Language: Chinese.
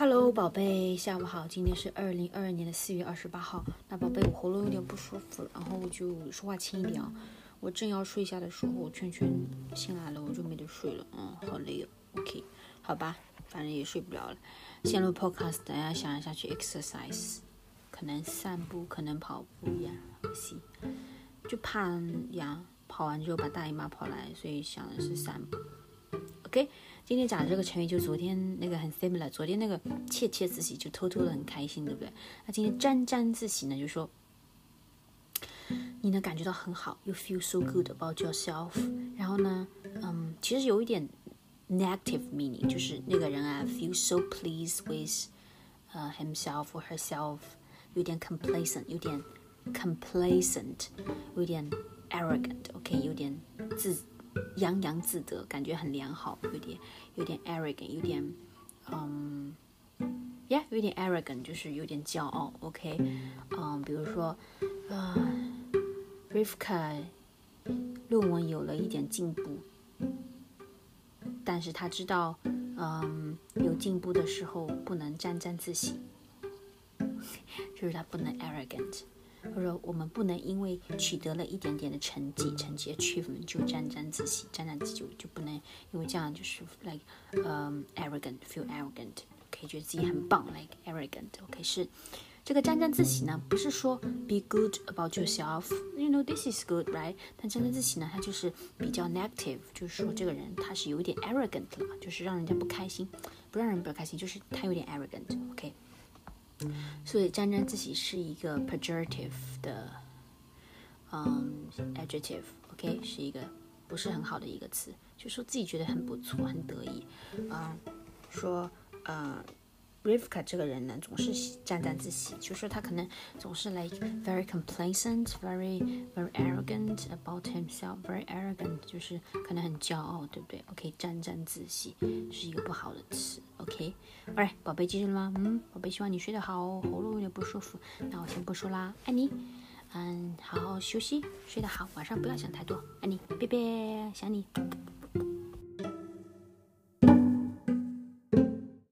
Hello，宝贝，下午好。今天是二零二二年的四月二十八号。那宝贝，我喉咙有点不舒服，然后我就说话轻一点啊。我正要睡下的时候，圈圈醒来了，我就没得睡了。嗯，好累哦。OK，好吧，反正也睡不了了。先录 Podcast，等下想一下去 exercise，可能散步，可能跑步呀。行，就怕呀，跑完之后把大姨妈跑来，所以想的是散步。OK。今天讲的这个成语就昨天那个很 similar，昨天那个窃窃自喜就偷偷的很开心，对不对？那今天沾沾自喜呢，就说你能感觉到很好，you feel so good about yourself。然后呢，嗯，其实有一点 negative meaning，就是那个人啊 feel so pleased with 呃 himself or herself，有点 complacent，有点 complacent，有点 arrogant，OK，有点自。洋洋自得，感觉很良好，有点有点 arrogant，有点嗯，yeah，有点 arrogant，就是有点骄傲，OK，嗯，比如说啊，Rivka 论文有了一点进步，但是他知道，嗯，有进步的时候不能沾沾自喜，就是他不能 arrogant。或者我们不能因为取得了一点点的成绩，成绩 achievement 就沾沾自喜，沾沾自喜就就不能因为这样就是 like 嗯 arrogant，feel arrogant，可以觉得自己很棒，like arrogant，OK 是这个沾沾自喜呢，不是说 be good about yourself，you know this is good，right？但沾沾自喜呢，它就是比较 negative，就是说这个人他是有点 arrogant 了，就是让人家不开心，不让人不开心，就是他有点 arrogant，OK。所以沾沾自喜是一个 pejorative 的，嗯，adjective，OK，是一个不是很好的一个词，就说自己觉得很不错，很得意，嗯，说，嗯。Rivka 这个人呢，总是沾沾自喜，就是他可能总是 like very complacent, very very arrogant about himself, very arrogant，就是可能很骄傲，对不对？OK，沾沾自喜是一个不好的词。OK，Alright，宝贝记住了吗？嗯，宝贝希望你睡得好哦，喉咙有点不舒服，那我先不说啦，爱你，嗯，好好休息，睡得好，晚上不要想太多，爱你，拜拜，想你。